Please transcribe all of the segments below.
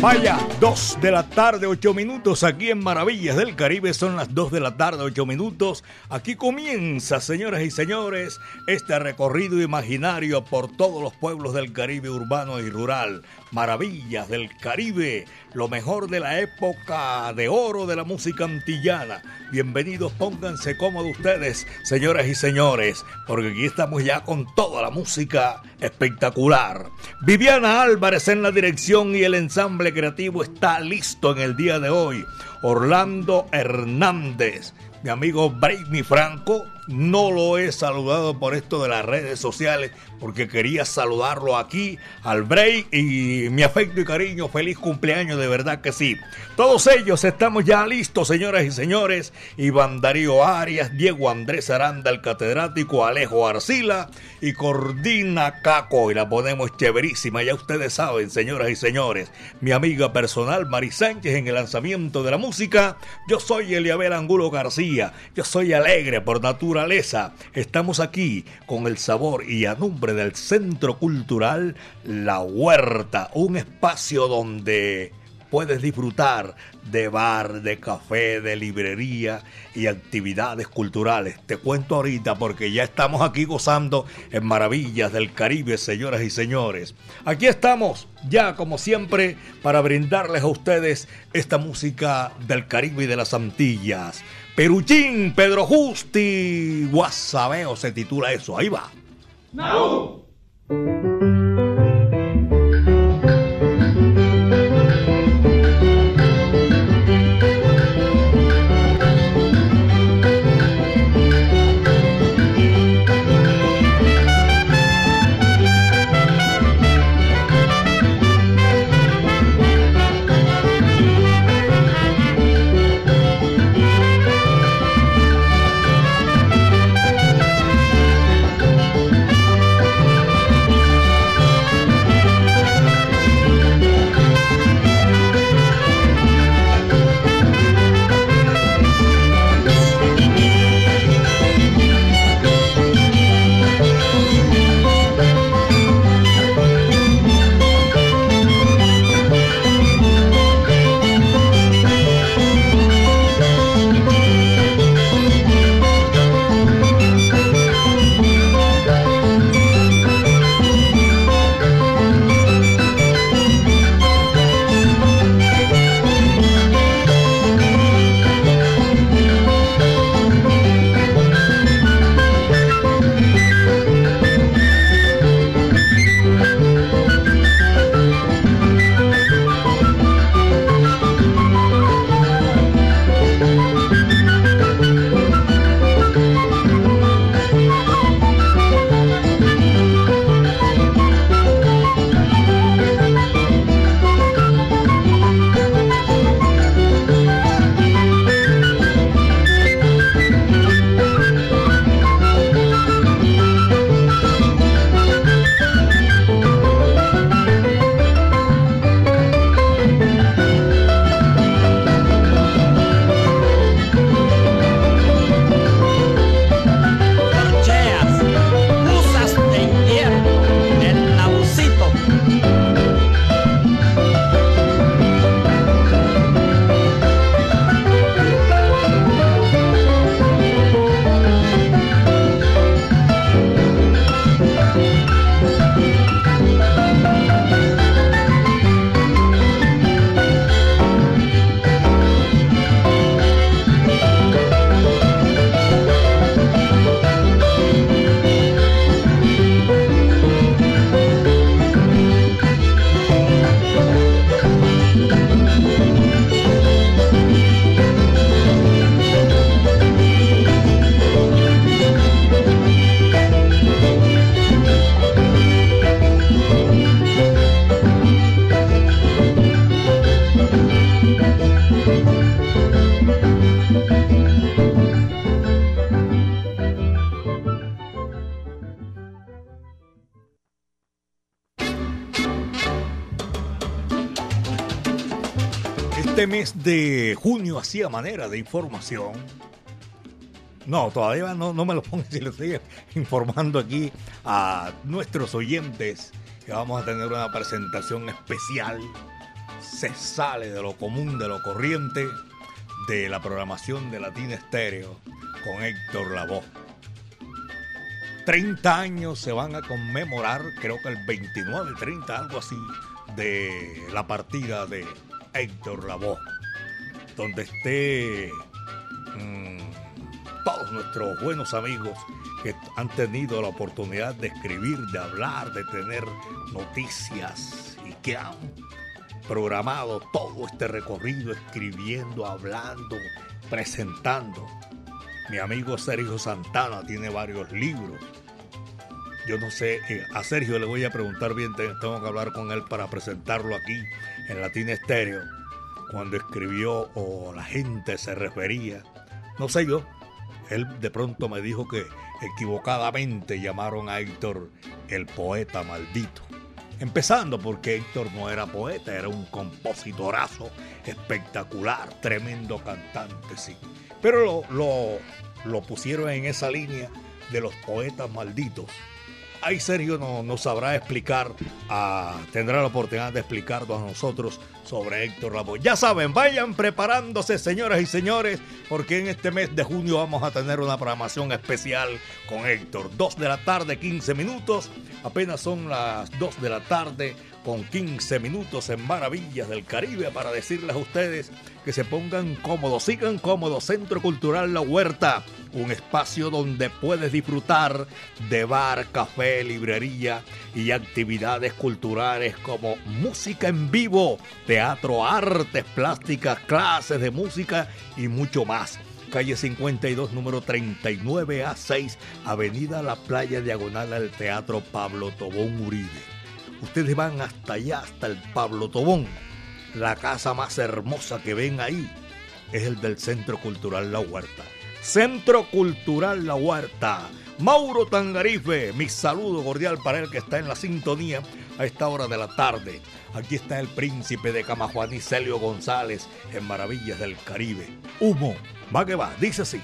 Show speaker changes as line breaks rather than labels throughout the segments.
Vaya, 2 de la tarde, 8 minutos aquí en Maravillas del Caribe. Son las 2 de la tarde, 8 minutos. Aquí comienza, señoras y señores, este recorrido imaginario por todos los pueblos del Caribe urbano y rural. Maravillas del Caribe, lo mejor de la época de oro de la música antillana. Bienvenidos, pónganse cómodos ustedes, señoras y señores, porque aquí estamos ya con toda la música espectacular. Viviana Álvarez en la dirección y el ensamble creativo está listo en el día de hoy. Orlando Hernández, mi amigo Braymi Franco, no lo he saludado por esto de las redes sociales porque quería saludarlo aquí al break y mi afecto y cariño, feliz cumpleaños, de verdad que sí. Todos ellos estamos ya listos, señoras y señores. Iván Darío Arias, Diego Andrés Aranda, el catedrático Alejo Arcila y Cordina Caco. Y la ponemos chéverísima, ya ustedes saben, señoras y señores. Mi amiga personal Mari Sánchez en el lanzamiento de la música. Yo soy Eliabel Angulo García. Yo soy alegre por naturaleza. Estamos aquí con el sabor y a del Centro Cultural La Huerta, un espacio donde puedes disfrutar de bar, de café, de librería y actividades culturales. Te cuento ahorita porque ya estamos aquí gozando en Maravillas del Caribe, señoras y señores. Aquí estamos ya como siempre para brindarles a ustedes esta música del Caribe y de las Antillas. Peruchín, Pedro Justi, Guasabeo se titula eso. Ahí va.
No!
Mes de junio hacía manera de información. No, todavía no, no me lo pongo si lo estoy informando aquí a nuestros oyentes que vamos a tener una presentación especial. Se sale de lo común, de lo corriente, de la programación de Latina Estéreo con Héctor Lavoe. 30 años se van a conmemorar, creo que el 29, 30, algo así, de la partida de Héctor Lavoe, donde esté mmm, todos nuestros buenos amigos que han tenido la oportunidad de escribir, de hablar, de tener noticias y que han programado todo este recorrido escribiendo, hablando, presentando. Mi amigo Sergio Santana tiene varios libros. Yo no sé, eh, a Sergio le voy a preguntar bien, tengo que hablar con él para presentarlo aquí en Latina Estéreo, cuando escribió o la gente se refería, no sé yo, él de pronto me dijo que equivocadamente llamaron a Héctor el poeta maldito. Empezando porque Héctor no era poeta, era un compositorazo espectacular, tremendo cantante, sí. Pero lo, lo, lo pusieron en esa línea de los poetas malditos ahí Sergio nos no sabrá explicar, uh, tendrá la oportunidad de explicarnos a nosotros sobre Héctor Lavoe. Ya saben, vayan preparándose, señoras y señores, porque en este mes de junio vamos a tener una programación especial con Héctor. Dos de la tarde, 15 minutos. Apenas son las dos de la tarde con 15 minutos en Maravillas del Caribe para decirles a ustedes que se pongan cómodos, sigan cómodos. Centro Cultural La Huerta, un espacio donde puedes disfrutar de bar, café, librería y actividades culturales como música en vivo, teatro, artes plásticas, clases de música y mucho más calle 52, número 39 a 6, Avenida La Playa Diagonal al Teatro Pablo Tobón Uribe ustedes van hasta allá, hasta el Pablo Tobón. La casa más hermosa que ven ahí es el del Centro Cultural La Huerta. Centro Cultural La Huerta. Mauro Tangarife, mi saludo cordial para él que está en la sintonía a esta hora de la tarde. Aquí está el príncipe de Camajuaní, Celio González, en Maravillas del Caribe. Humo, va que va, dice así.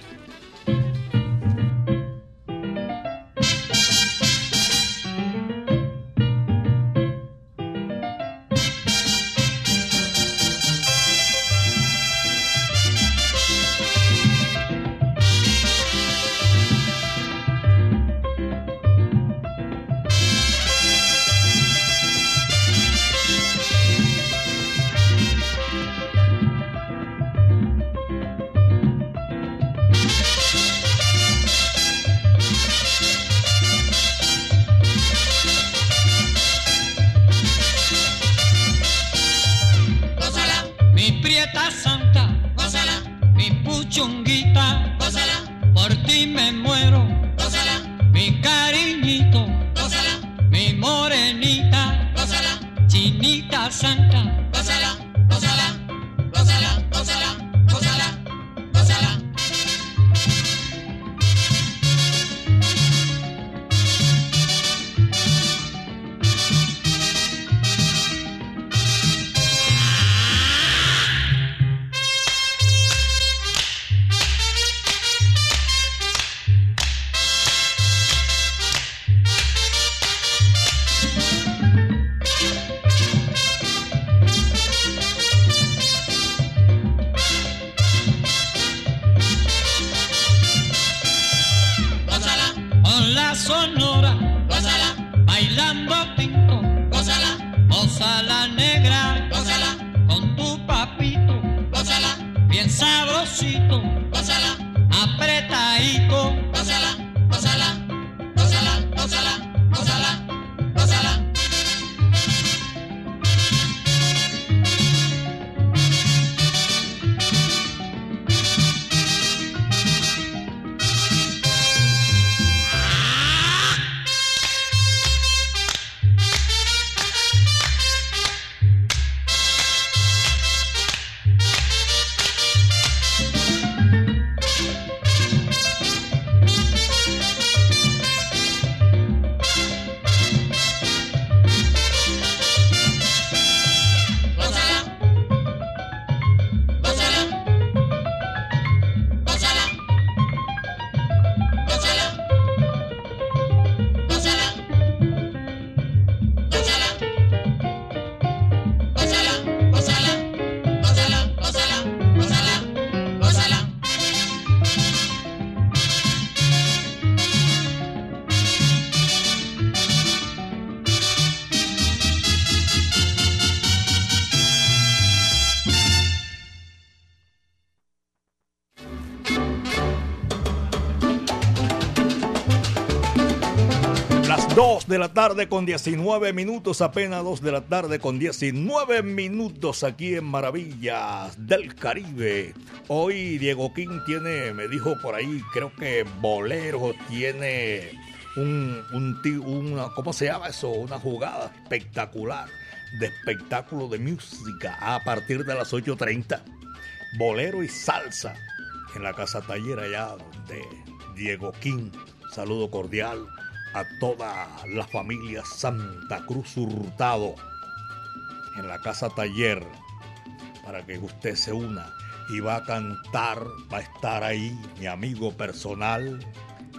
Tarde con 19 minutos, apenas 2 de la tarde con 19 minutos aquí en Maravillas del Caribe. Hoy Diego King tiene, me dijo por ahí, creo que Bolero tiene un, un, una, ¿cómo se llama eso? Una jugada espectacular de espectáculo de música a partir de las 8.30. Bolero y salsa en la casa taller allá de Diego King. Saludo cordial a toda la familia Santa Cruz Hurtado en la casa taller para que usted se una y va a cantar, va a estar ahí mi amigo personal,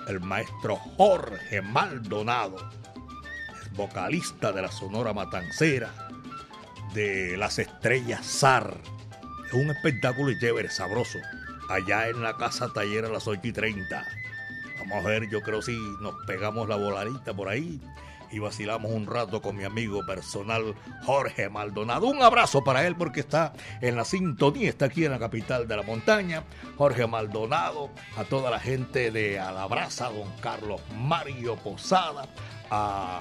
el maestro Jorge Maldonado, vocalista de la Sonora Matancera, de las Estrellas SAR. Es un espectáculo y chévere, sabroso, allá en la casa taller a las 8 y 30. Vamos a ver, yo creo si nos pegamos la voladita por ahí y vacilamos un rato con mi amigo personal Jorge Maldonado. Un abrazo para él porque está en la sintonía, está aquí en la capital de la montaña. Jorge Maldonado, a toda la gente de Alabraza, don Carlos Mario Posada, a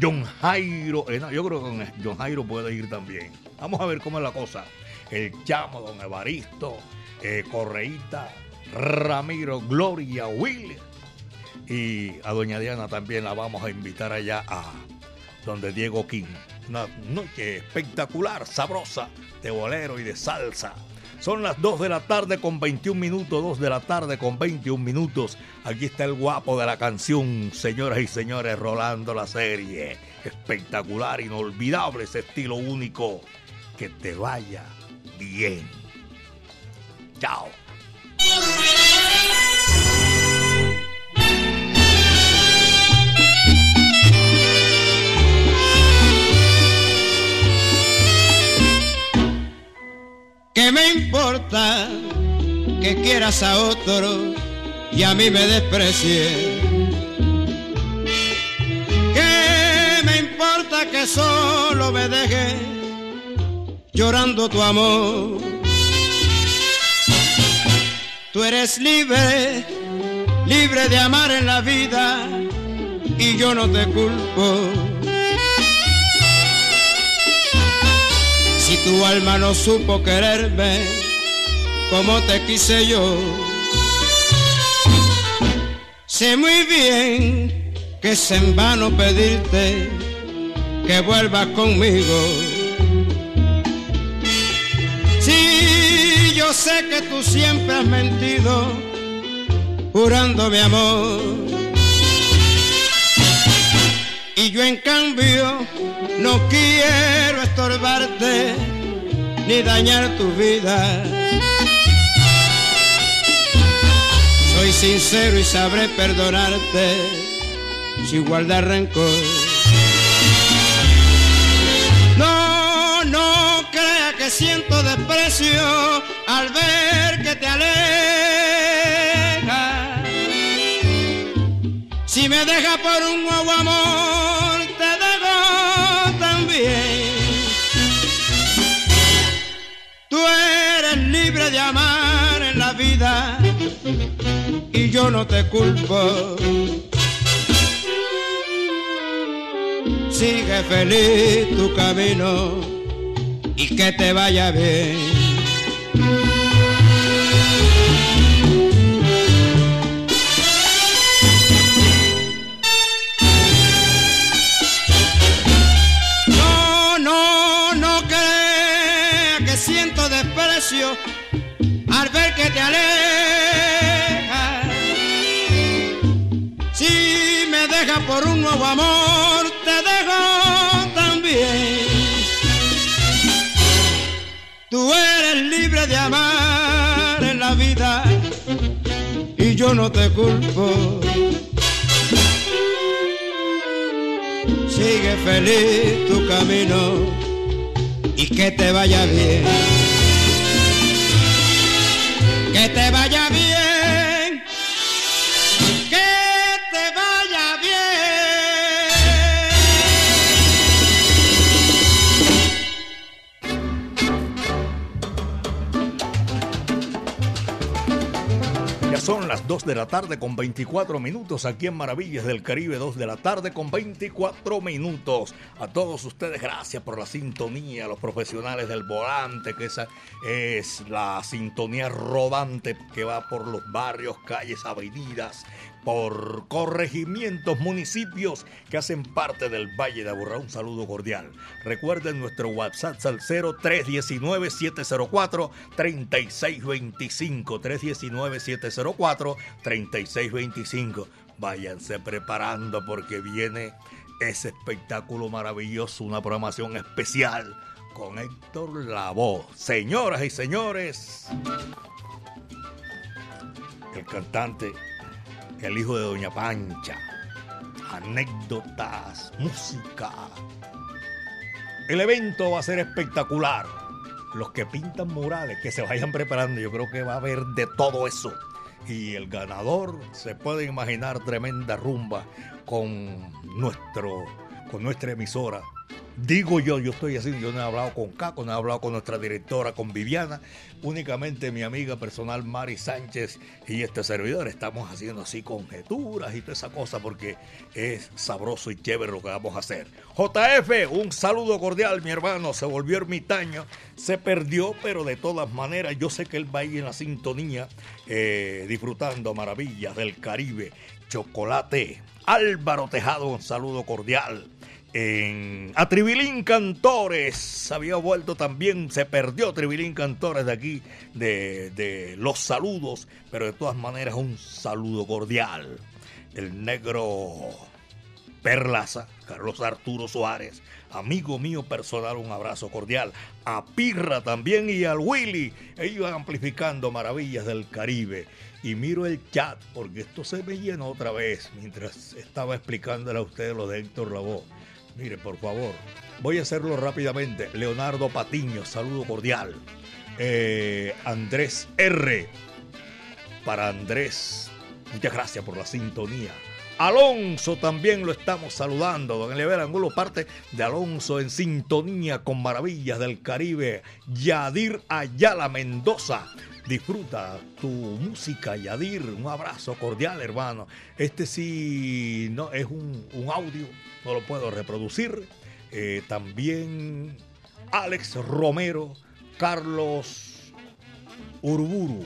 John Jairo, eh, yo creo que John Jairo puede ir también. Vamos a ver cómo es la cosa. El chamo, don Evaristo, eh, Correíta, Ramiro, Gloria, Will. Y a doña Diana también la vamos a invitar allá a donde Diego King. Una noche espectacular, sabrosa, de bolero y de salsa. Son las 2 de la tarde con 21 minutos, 2 de la tarde con 21 minutos. Aquí está el guapo de la canción, señoras y señores, rolando la serie. Espectacular, inolvidable ese estilo único. Que te vaya bien. Chao.
¿Qué me importa que quieras a otro y a mí me desprecie? ¿Qué me importa que solo me deje llorando tu amor? Tú eres libre, libre de amar en la vida y yo no te culpo. Si tu alma no supo quererme como te quise yo, sé muy bien que es en vano pedirte que vuelvas conmigo. Yo sé que tú siempre has mentido, jurando mi amor. Y yo en cambio no quiero estorbarte ni dañar tu vida. Soy sincero y sabré perdonarte sin guardar rencor. Desprecio al ver que te aleja. Si me deja por un nuevo amor, te dejo también. Tú eres libre de amar en la vida y yo no te culpo. Sigue feliz tu camino y que te vaya bien. al ver que te alejas. Si me dejas por un nuevo amor, de amar en la vida y yo no te culpo. Sigue feliz tu camino y que te vaya bien
las las 2 de la tarde con 24 minutos aquí en Maravillas del Caribe, 2 de la tarde con 24 minutos. A todos ustedes, gracias por la sintonía, los profesionales del volante, que esa es la sintonía rodante que va por los barrios, calles, avenidas, por corregimientos, municipios que hacen parte del Valle de Aburrá. Un saludo cordial. Recuerden nuestro WhatsApp al 0319-704-3625. 319-704-3625. Váyanse preparando porque viene ese espectáculo maravilloso, una programación especial con Héctor Lavoe. Señoras y señores, el cantante el hijo de Doña Pancha. Anécdotas, música. El evento va a ser espectacular. Los que pintan murales, que se vayan preparando, yo creo que va a haber de todo eso. Y el ganador se puede imaginar tremenda rumba con nuestro, con nuestra emisora Digo yo, yo estoy así, yo no he hablado con Caco, no he hablado con nuestra directora, con Viviana, únicamente mi amiga personal Mari Sánchez y este servidor estamos haciendo así conjeturas y toda esa cosa porque es sabroso y chévere lo que vamos a hacer. JF, un saludo cordial, mi hermano, se volvió ermitaño, se perdió, pero de todas maneras yo sé que él va ahí en la sintonía eh, disfrutando maravillas del Caribe, chocolate. Álvaro Tejado, un saludo cordial en, a Tribilín Cantores. Había vuelto también, se perdió Tribilín Cantores de aquí, de, de los saludos, pero de todas maneras un saludo cordial. El negro Perlaza, Carlos Arturo Suárez, amigo mío personal, un abrazo cordial. A Pirra también y al Willy, ellos amplificando maravillas del Caribe. Y miro el chat, porque esto se me llenó otra vez mientras estaba explicándole a ustedes lo de Héctor Lavoe. Mire, por favor, voy a hacerlo rápidamente. Leonardo Patiño, saludo cordial. Eh, Andrés R. Para Andrés, muchas gracias por la sintonía. Alonso también lo estamos saludando. Don Elever Angulo, parte de Alonso en sintonía con Maravillas del Caribe. Yadir Ayala Mendoza. Disfruta tu música, Yadir. Un abrazo cordial, hermano. Este sí no es un, un audio no lo puedo reproducir. Eh, también Alex Romero, Carlos Urburu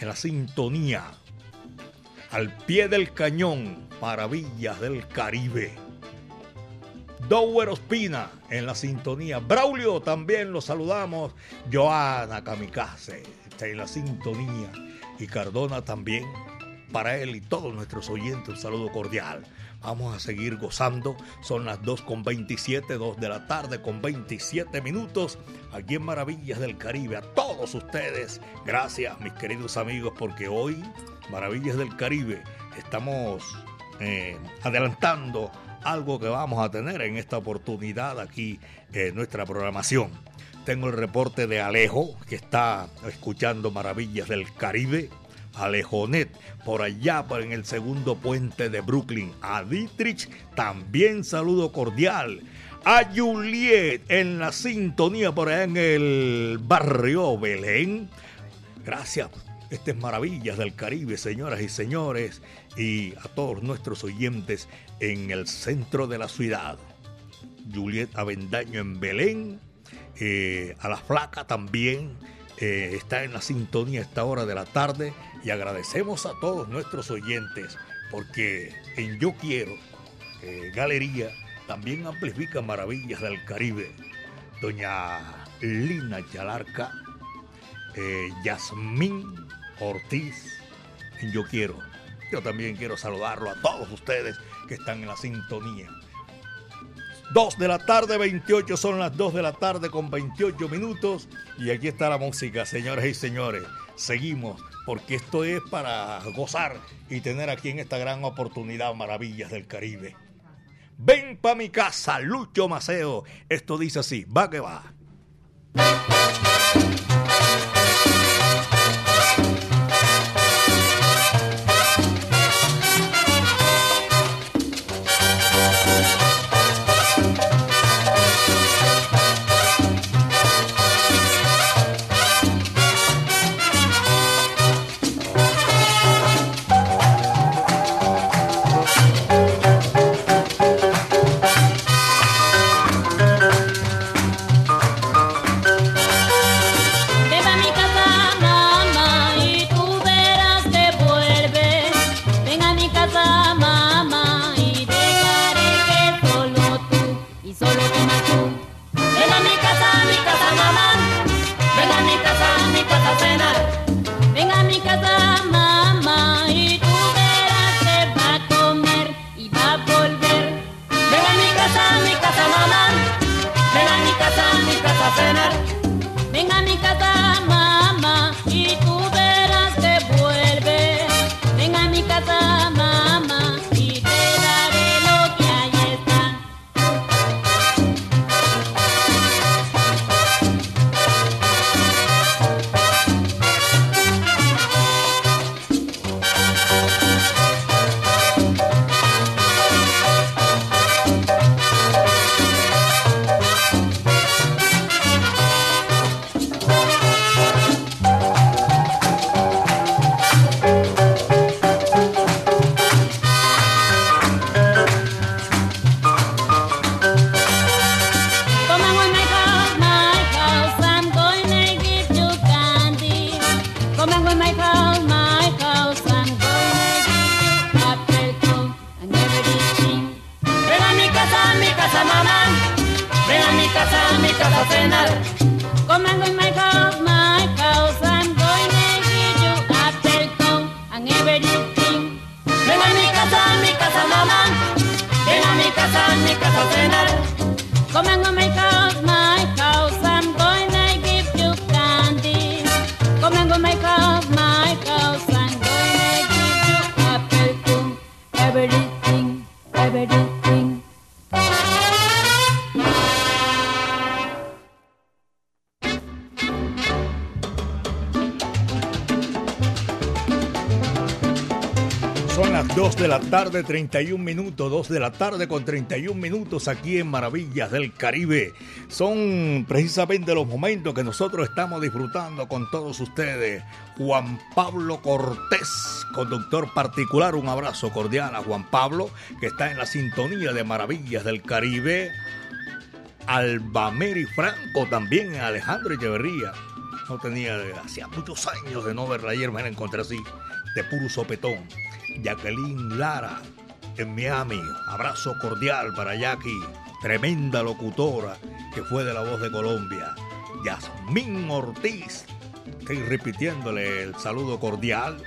en la sintonía. Al pie del cañón, Maravillas del Caribe. Dower Ospina en la sintonía. Braulio también lo saludamos. Joana Kamikaze está en la sintonía. Y Cardona también. Para él y todos nuestros oyentes, un saludo cordial. Vamos a seguir gozando. Son las 2 con 27, 2 de la tarde con 27 minutos. Aquí en Maravillas del Caribe. A todos ustedes, gracias mis queridos amigos, porque hoy, Maravillas del Caribe, estamos eh, adelantando algo que vamos a tener en esta oportunidad aquí en nuestra programación. Tengo el reporte de Alejo, que está escuchando Maravillas del Caribe Alejonet, por allá por en el segundo puente de Brooklyn. A Dietrich también saludo cordial. A Juliet en la sintonía por allá en el barrio Belén. Gracias. Estas maravillas del Caribe, señoras y señores, y a todos nuestros oyentes en el centro de la ciudad. Juliet Avendaño en Belén, eh, a la flaca también, eh, está en la sintonía a esta hora de la tarde y agradecemos a todos nuestros oyentes porque en Yo Quiero, eh, Galería, también amplifica maravillas del Caribe. Doña Lina Chalarca, Yasmín Ortiz, Yo Quiero. Yo también quiero saludarlo a todos ustedes que están en la sintonía. 2 de la tarde, 28 son las 2 de la tarde con 28 minutos. Y aquí está la música, señoras y señores. Seguimos, porque esto es para gozar y tener aquí en esta gran oportunidad maravillas del Caribe. Ven pa' mi casa, Lucho Maceo. Esto dice así, va que va. La tarde, 31 minutos, 2 de la tarde con 31 minutos aquí en Maravillas del Caribe. Son precisamente los momentos que nosotros estamos disfrutando con todos ustedes. Juan Pablo Cortés, conductor particular, un abrazo cordial a Juan Pablo, que está en la sintonía de Maravillas del Caribe. Albameri Franco, también Alejandro Echeverría. No tenía, hacía muchos años de no verla ayer, me la encontré así, de puro sopetón. Jacqueline Lara en Miami. Abrazo cordial para Jackie, tremenda locutora que fue de la voz de Colombia. Yasmín Ortiz, estoy repitiéndole el saludo cordial.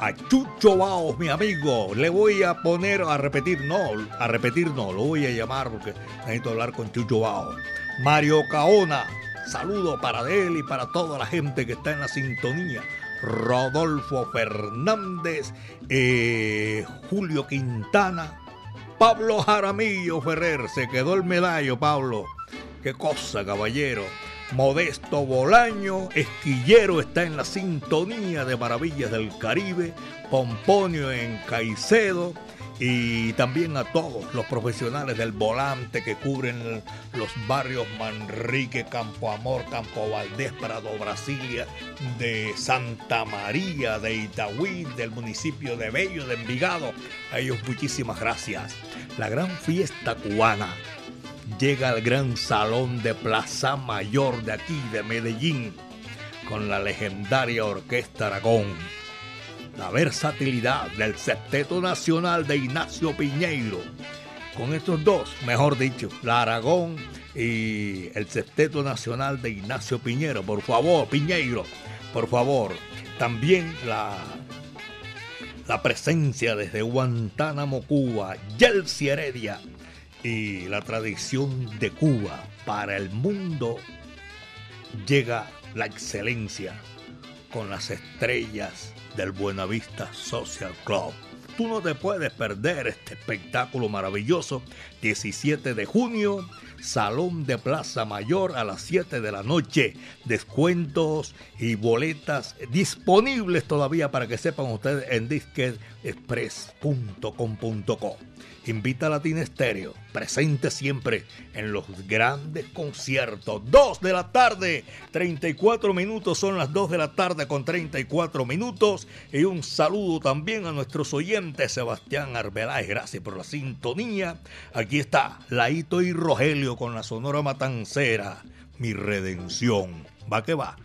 A Chucho Baos, mi amigo, le voy a poner a repetir, no, a repetir no, lo voy a llamar porque necesito hablar con Chucho Baos. Mario Caona, saludo para él y para toda la gente que está en la sintonía. Rodolfo Fernández, eh, Julio Quintana, Pablo Jaramillo Ferrer, se quedó el medallo, Pablo. Qué cosa, caballero. Modesto Bolaño, Esquillero está en la sintonía de Maravillas del Caribe, Pomponio en Caicedo y también a todos los profesionales del volante que cubren los barrios Manrique, Campo Amor, Campo Valdés, Prado Brasilia, de Santa María, de Itagüí, del municipio de Bello, de Envigado. A ellos muchísimas gracias. La gran fiesta cubana llega al gran salón de Plaza Mayor de aquí, de Medellín, con la legendaria Orquesta Aragón. La versatilidad del Septeto Nacional de Ignacio Piñeiro. Con estos dos, mejor dicho, la Aragón y el Septeto Nacional de Ignacio Piñero. Por favor, Piñeiro, por favor. También la, la presencia desde Guantánamo, Cuba, Yelsi Heredia y la tradición de Cuba para el mundo llega la excelencia con las estrellas del Buenavista Social Club. Tú no te puedes perder este espectáculo maravilloso. 17 de junio, Salón de Plaza Mayor a las 7 de la noche. Descuentos y boletas disponibles todavía para que sepan ustedes en disquetexpress.com.co. Invita a Latina Estéreo, presente siempre en los grandes conciertos. 2 de la tarde, 34 minutos, son las 2 de la tarde con 34 minutos. Y un saludo también a nuestros oyentes, Sebastián Arbeláez, gracias por la sintonía. Aquí está Laito y Rogelio con la Sonora Matancera, mi redención. Va que va.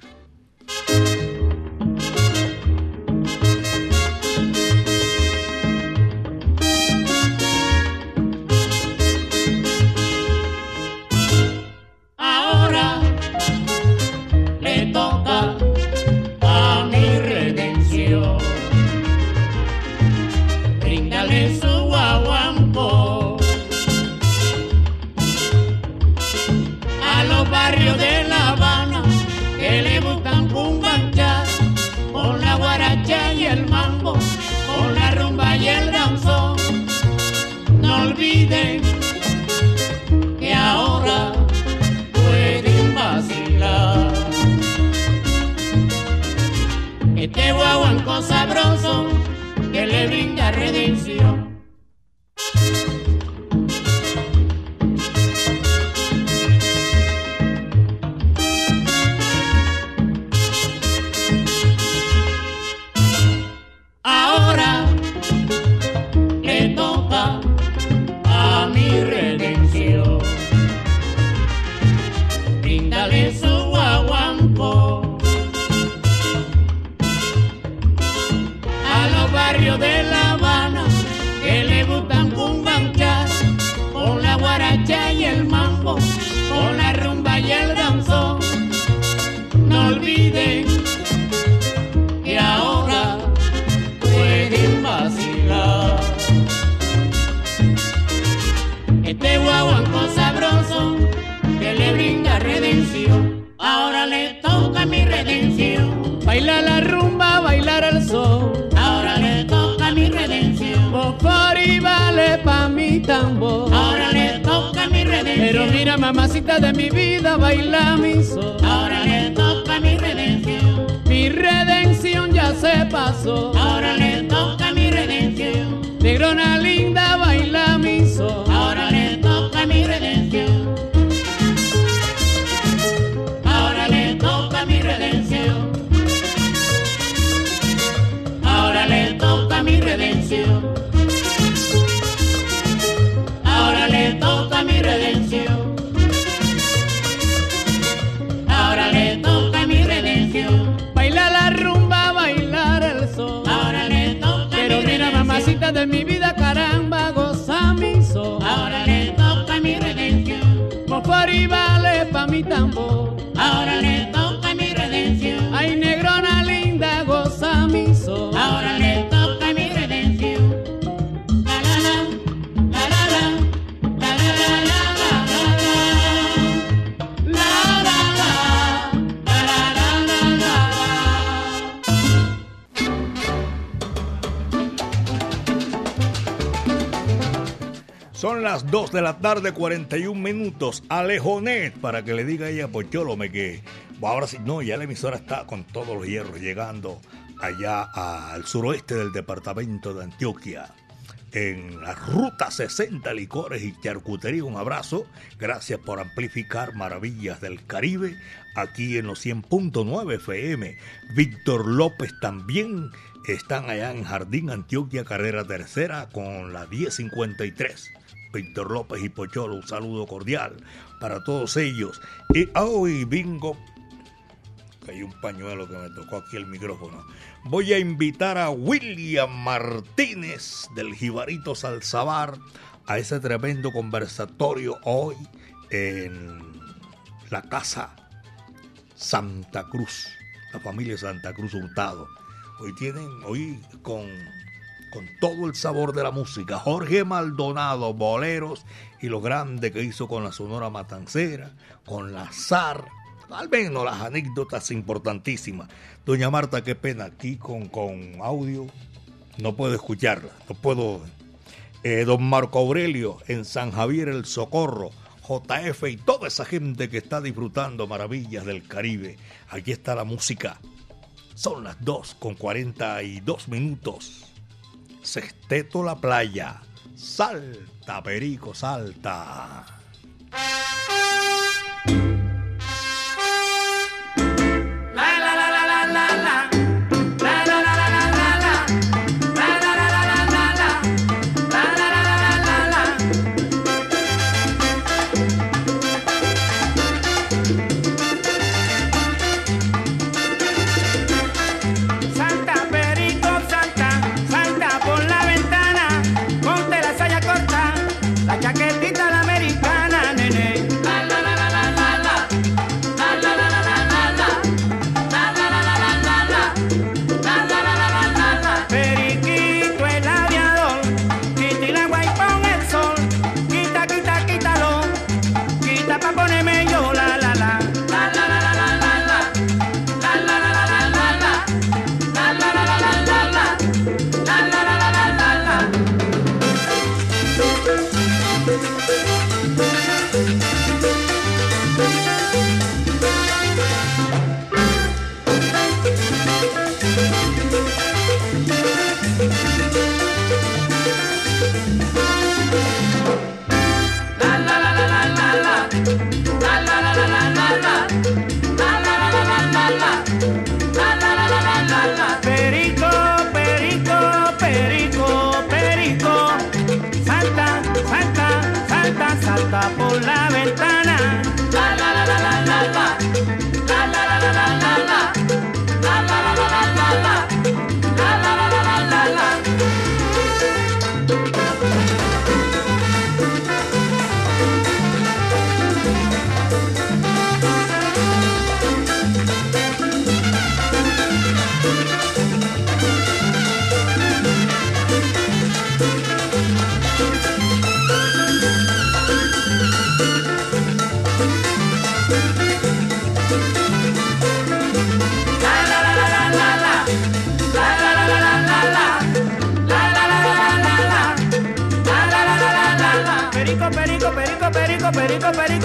Baila la rumba, bailar el sol.
Ahora le toca mi redención.
Por y vale pa' mi tambor.
Ahora le toca mi redención.
Pero mira, mamacita de mi vida, baila mi sol.
Ahora le toca mi redención.
Mi redención ya se pasó.
Ahora le toca mi redención.
Negrona linda, baila mi sol.
Ahora le toca mi redención. Ahora le toca mi redención. Ahora le toca mi redención. Ahora le toca mi redención.
Baila la rumba, bailar el sol.
Ahora le toca
Pero
mi
mira,
redención.
mamacita de mi vida, caramba, goza mi sol.
Ahora le toca mi redención.
Por y vale pa' mi tambor.
Las 2 de la tarde, 41 minutos. Alejonet, para que le diga ella a Pochólome que bueno, ahora sí, no, ya la emisora está con todos los hierros llegando allá al suroeste del departamento de Antioquia. En la ruta 60 licores y charcutería, un abrazo. Gracias por amplificar maravillas del Caribe aquí en los 100.9 FM. Víctor López también están allá en Jardín Antioquia, carrera tercera con la 1053. Víctor López y Pocholo, un saludo cordial para todos ellos. Y hoy bingo hay un pañuelo que me tocó aquí el micrófono. Voy a invitar a William Martínez del Jibarito Salzabar a ese tremendo conversatorio hoy en la casa Santa Cruz, la familia Santa Cruz Hurtado. Hoy tienen, hoy con, con todo el sabor de la música, Jorge Maldonado, boleros y lo grande que hizo con la Sonora Matancera, con la ZAR, al menos las anécdotas importantísimas. Doña Marta, qué pena, aquí con, con audio no puedo escucharla, no puedo. Eh, don Marco Aurelio en San Javier el Socorro, JF y toda esa gente que está disfrutando maravillas del Caribe. Aquí está la música. Son las 2 con 42 minutos. Sexteto la playa. Salta, Perico, salta.
Salta,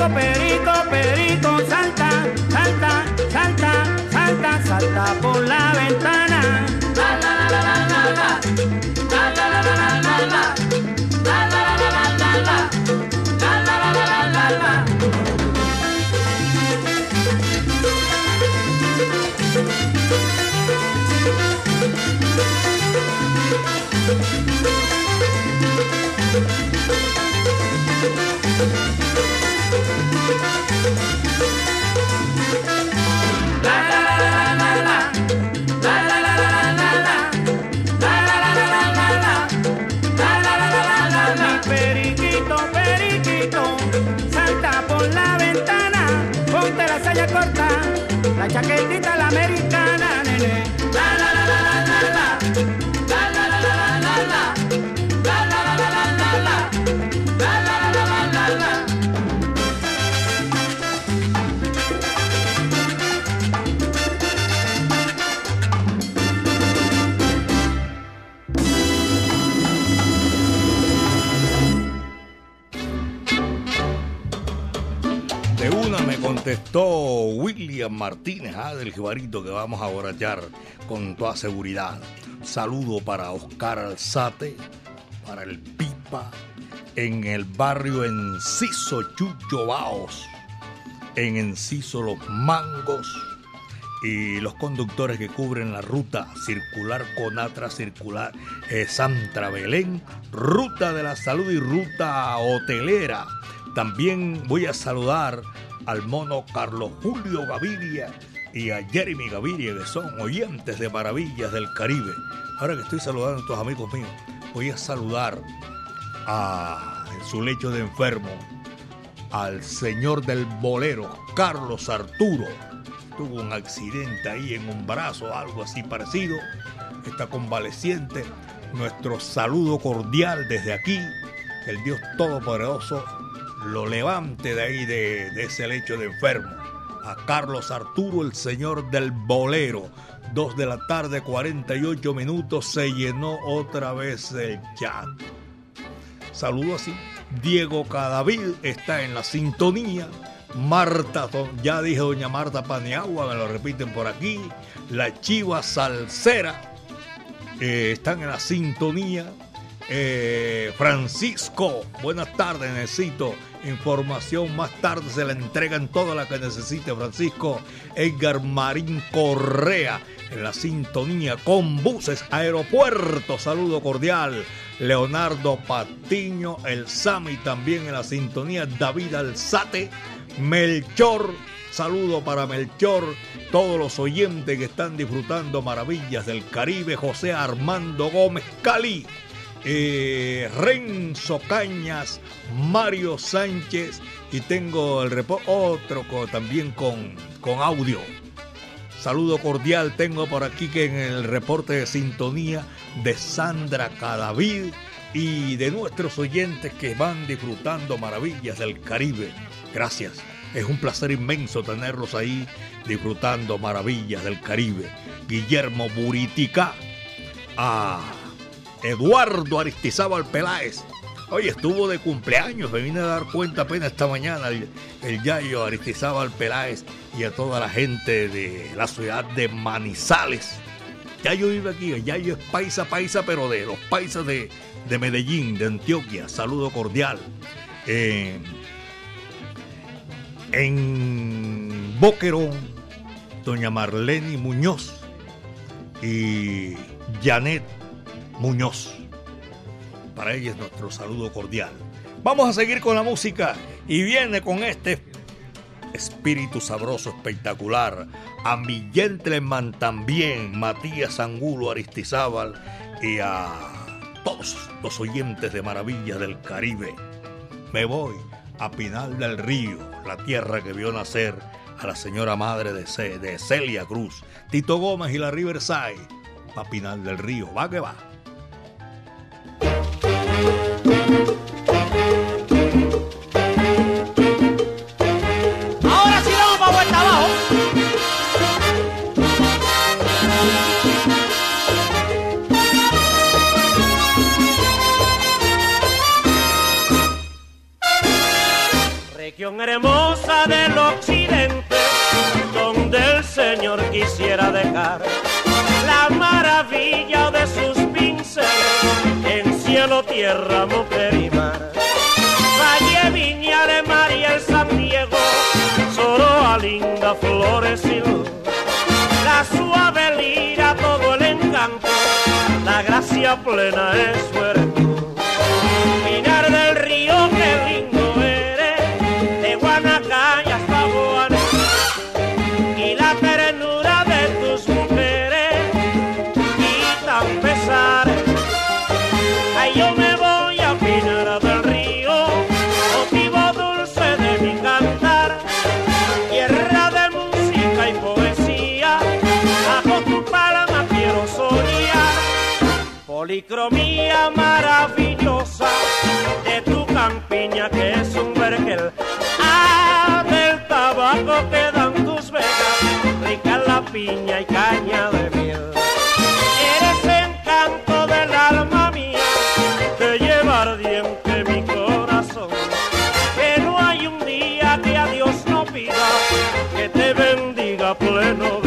perito, perito. La chaquetita la americana, nene.
Martínez, ah, del jibarito que vamos a borrachar con toda seguridad. Saludo para Oscar Alzate, para el Pipa, en el barrio Enciso Chucho Baos, en Enciso Los Mangos y los conductores que cubren la ruta circular Conatra Circular eh, Santra Belén, ruta de la salud y ruta hotelera. También voy a saludar al mono Carlos Julio Gaviria y a Jeremy Gaviria, que son oyentes de Maravillas del Caribe. Ahora que estoy saludando a estos amigos míos, voy a saludar a en su lecho de enfermo al señor del bolero, Carlos Arturo. Tuvo un accidente ahí en un brazo, algo así parecido. Está convaleciente. Nuestro saludo cordial desde aquí. El Dios Todopoderoso lo levante de ahí, de, ese lecho de enfermo. A Carlos Arturo, el señor del bolero. Dos de la tarde, 48 minutos. Se llenó otra vez el chat. Saludo así. Diego Cadavid está en la sintonía. Marta, ya dije doña Marta Paniagua, me lo repiten por aquí. La Chiva Salsera eh, están en la sintonía. Eh, Francisco, buenas tardes, necesito información. Más tarde se la entregan toda la que necesite, Francisco. Edgar Marín Correa en la sintonía con buses, aeropuerto, saludo cordial. Leonardo Patiño, el Sami también en la sintonía. David Alzate, Melchor, saludo para Melchor. Todos los oyentes que están disfrutando maravillas del Caribe. José Armando Gómez Cali eh, Renzo Cañas, Mario Sánchez y tengo el repo otro también con, con audio. Saludo cordial tengo por aquí que en el reporte de sintonía de Sandra Cadavid y de nuestros oyentes que van disfrutando maravillas del Caribe. Gracias. Es un placer inmenso tenerlos ahí disfrutando maravillas del Caribe. Guillermo Buritica. Ah, Eduardo Aristizábal Peláez. Oye, estuvo de cumpleaños, me vine a dar cuenta apenas esta mañana el, el Yayo Aristizábal Peláez y a toda la gente de la ciudad de Manizales. Yayo vive aquí, el Yayo es paisa, paisa, pero de los paisas de, de Medellín, de Antioquia. Saludo cordial. Eh, en Boquerón, doña Marlene Muñoz y Janet Muñoz. Para ella es nuestro saludo cordial. Vamos a seguir con la música y viene con este espíritu sabroso espectacular. A mi gentleman también, Matías Angulo Aristizábal y a todos los oyentes de Maravillas del Caribe. Me voy a Pinal del Río, la tierra que vio nacer a la señora madre de, de Celia Cruz, Tito Gómez y la Riverside. A Pinal del Río, va que va.
Caña de miel. Eres encanto del alma mía, te lleva ardiente mi corazón. Que no hay un día que a Dios no pida que te bendiga pleno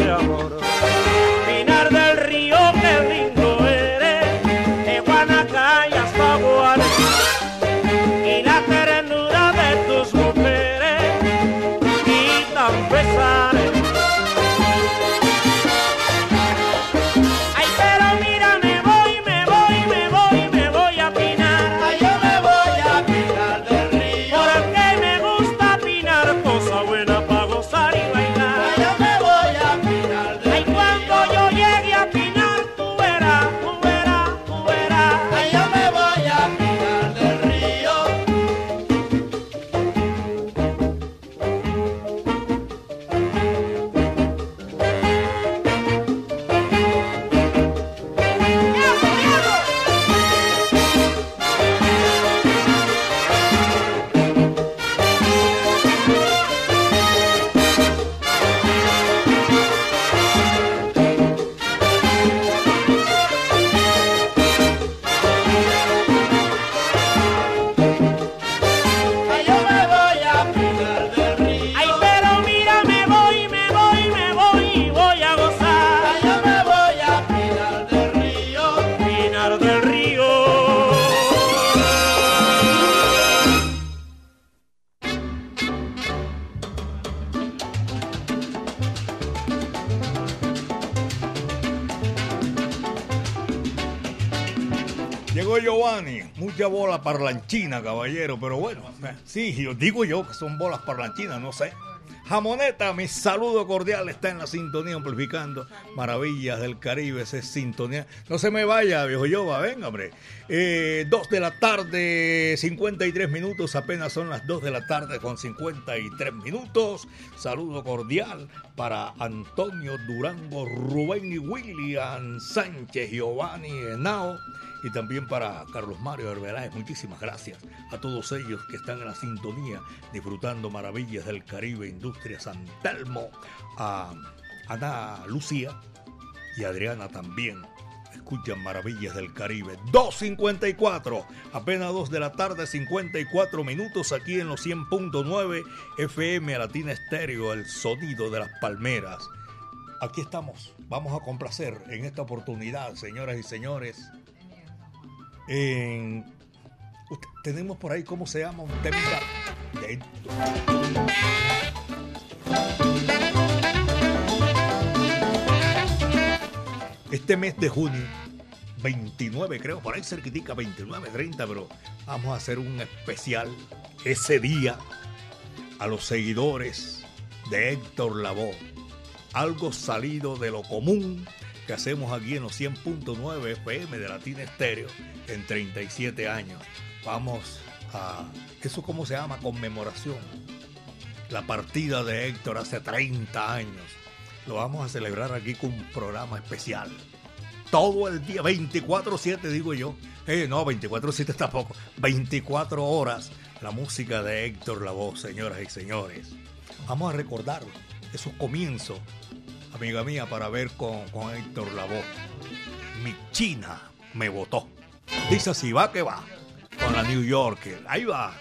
parlanchina, caballero, pero bueno, sí, yo digo yo que son bolas parlanchinas, no sé. Jamoneta, mi saludo cordial está en la sintonía amplificando maravillas del Caribe, esa es sintonía. No se me vaya, viejo Yoba, venga, hombre. Eh, dos de la tarde, 53 minutos, apenas son las dos de la tarde con 53 minutos. Saludo cordial para Antonio Durango, Rubén y William Sánchez, Giovanni Henao y también para Carlos Mario Herbeláez. Muchísimas gracias a todos ellos que están en la sintonía disfrutando maravillas del Caribe, Industria San Telmo, a Ana Lucía y Adriana también. Escuchan maravillas del Caribe. 2.54, apenas 2 de la tarde, 54 minutos aquí en los 100.9 FM Latina Estéreo, el sonido de las palmeras. Aquí estamos, vamos a complacer en esta oportunidad, señoras y señores. Tenemos por ahí cómo se llama un tema de este mes de junio 29 creo por ahí cerquitica 29 30 pero vamos a hacer un especial ese día a los seguidores de Héctor Lavoe algo salido de lo común que hacemos aquí en los 100.9 FM de Latina Estéreo en 37 años. Vamos a, ¿eso cómo se llama? Conmemoración. La partida de Héctor hace 30 años. Lo vamos a celebrar aquí con un programa especial. Todo el día, 24-7 digo yo. Eh, no, 24-7 tampoco. 24 horas la música de Héctor Lavoe, señoras y señores. Vamos a recordar esos comienzos amiga mía, para ver con, con Héctor Lavoe. Mi China me votó. Dice así, va que va. Con la New Yorker. Ahí va.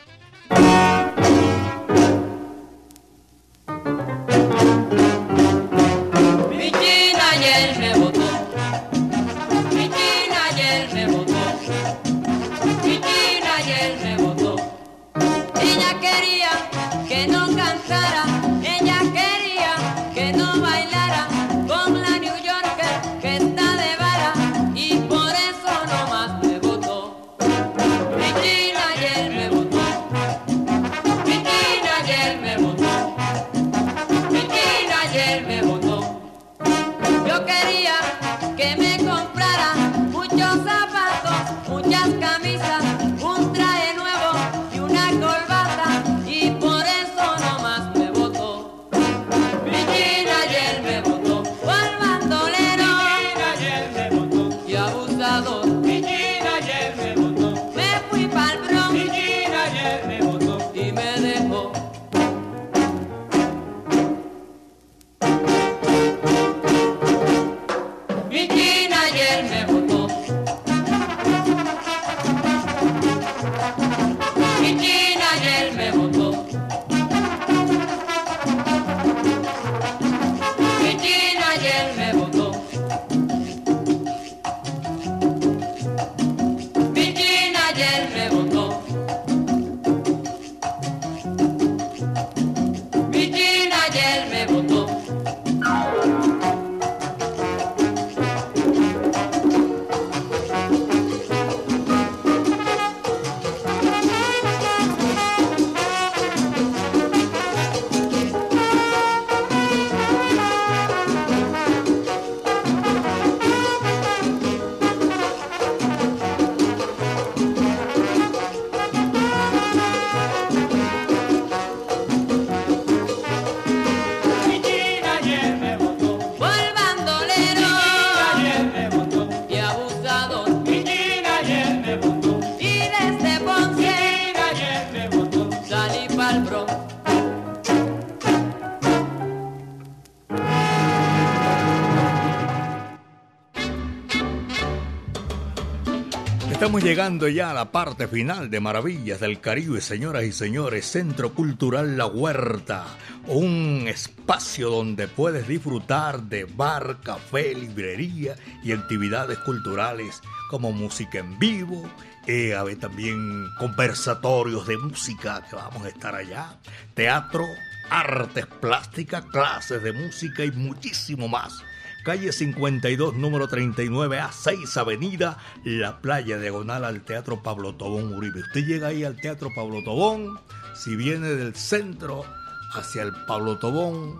Llegando ya a la parte final de Maravillas del Caribe, señoras y señores. Centro Cultural La Huerta, un espacio donde puedes disfrutar de bar, café, librería y actividades culturales como música en vivo. Eh, también conversatorios de música que vamos a estar allá. Teatro, artes plásticas, clases de música y muchísimo más calle 52, número 39 a 6 Avenida La Playa, diagonal al Teatro Pablo Tobón Uribe. Usted llega ahí al Teatro Pablo Tobón, si viene del centro hacia el Pablo Tobón,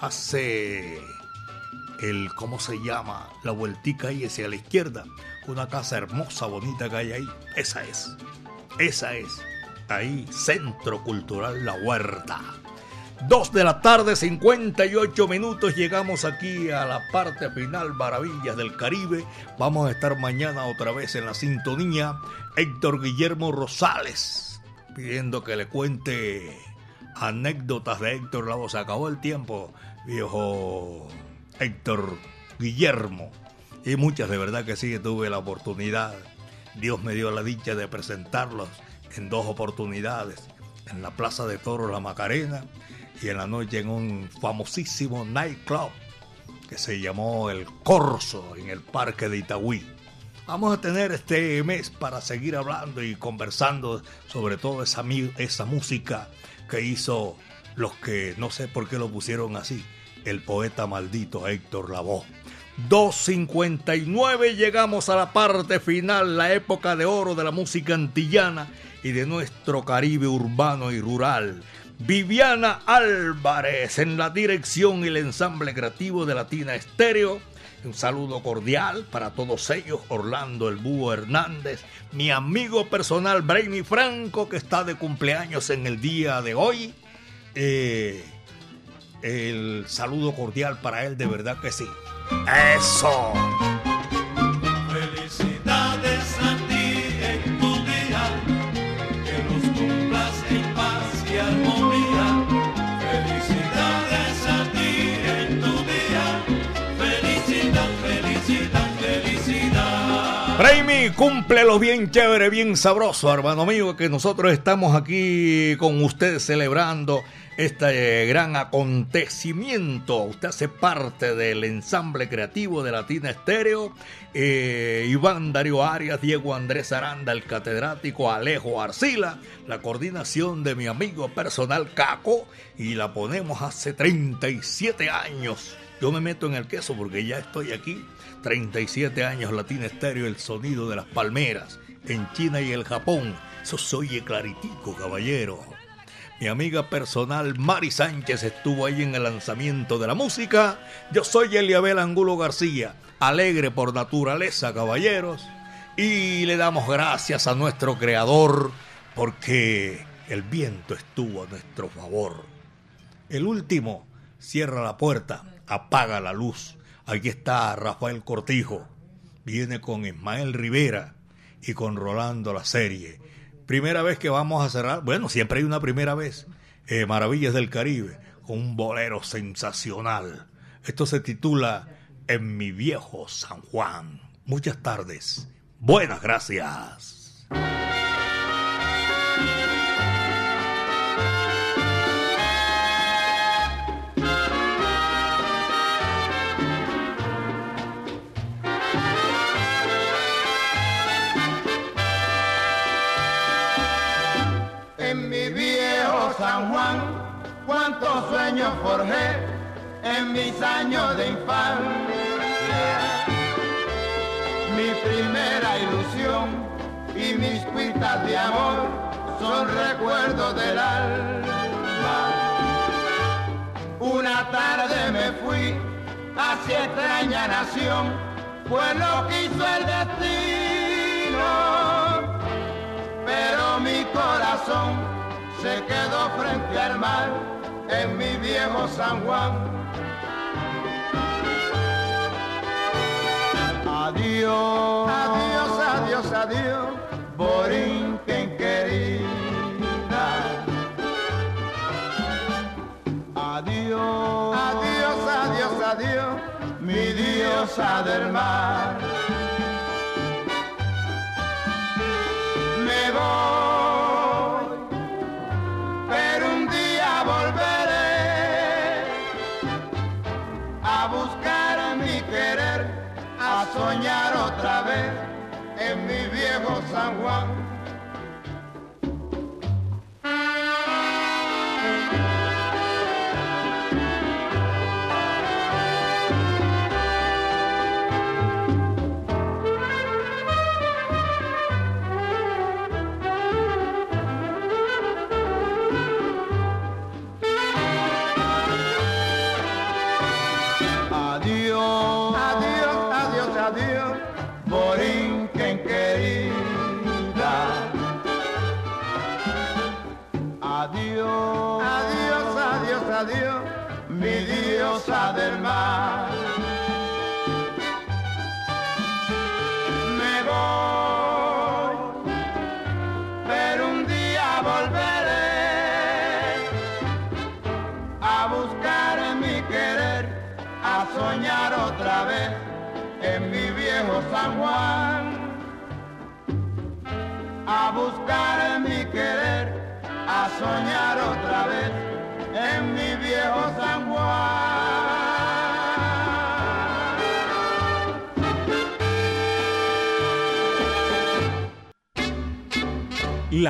hace el, ¿cómo se llama? La vueltica ahí hacia la izquierda, una casa hermosa, bonita que hay ahí. Esa es, esa es. Ahí, Centro Cultural La Huerta. 2 de la tarde, 58 minutos. Llegamos aquí a la parte final, Maravillas del Caribe. Vamos a estar mañana otra vez en la sintonía. Héctor Guillermo Rosales, pidiendo que le cuente anécdotas de Héctor Lavoe. Se acabó el tiempo, viejo Héctor Guillermo. Y muchas, de verdad que sí, tuve la oportunidad. Dios me dio la dicha de presentarlos en dos oportunidades. En la Plaza de Toros La Macarena y en la noche en un famosísimo nightclub que se llamó El Corso en el Parque de Itagüí. Vamos a tener este mes para seguir hablando y conversando sobre todo esa, esa música que hizo los que no sé por qué lo pusieron así, el poeta maldito Héctor Lavoe. 2.59 llegamos a la parte final, la época de oro de la música antillana y de nuestro Caribe urbano y rural. Viviana Álvarez en la dirección y el ensamble creativo de Latina Estéreo. Un saludo cordial para todos ellos, Orlando El Búho Hernández, mi amigo personal Brainy Franco, que está de cumpleaños en el día de hoy. Eh, el saludo cordial para él, de verdad que sí. Eso. Raimi, cúmplelo bien chévere, bien sabroso, hermano mío, que nosotros estamos aquí con ustedes celebrando este gran acontecimiento. Usted hace parte del ensamble creativo de Latina Estéreo. Eh, Iván Darío Arias, Diego Andrés Aranda, el catedrático Alejo Arcila, la coordinación de mi amigo personal Caco, y la ponemos hace 37 años. Yo me meto en el queso porque ya estoy aquí. 37 años Latina Estéreo, el sonido de las palmeras, en China y el Japón. Eso se oye claritico, caballero. Mi amiga personal Mari Sánchez estuvo ahí en el lanzamiento de la música. Yo soy Eliabel Angulo García, alegre por naturaleza, caballeros. Y le damos gracias a nuestro creador porque el viento estuvo a nuestro favor. El último cierra la puerta, apaga la luz. Aquí está Rafael Cortijo. Viene con Ismael Rivera y con Rolando la serie. Primera vez que vamos a cerrar, bueno, siempre hay una primera vez, eh, Maravillas del Caribe, con un bolero sensacional. Esto se titula En mi viejo San Juan. Muchas tardes. Buenas gracias.
Cuántos sueños forjé en mis años de infancia. Mi primera ilusión y mis cuitas de amor son recuerdos del alma. Una tarde me fui hacia extraña nación, fue lo que hizo el destino pero mi corazón se quedó frente al mar en mi viejo San Juan. Adiós, adiós, adiós, adiós, Borinquen querida.
Adiós, adiós, adiós, adiós, mi diosa del mar. Viejo San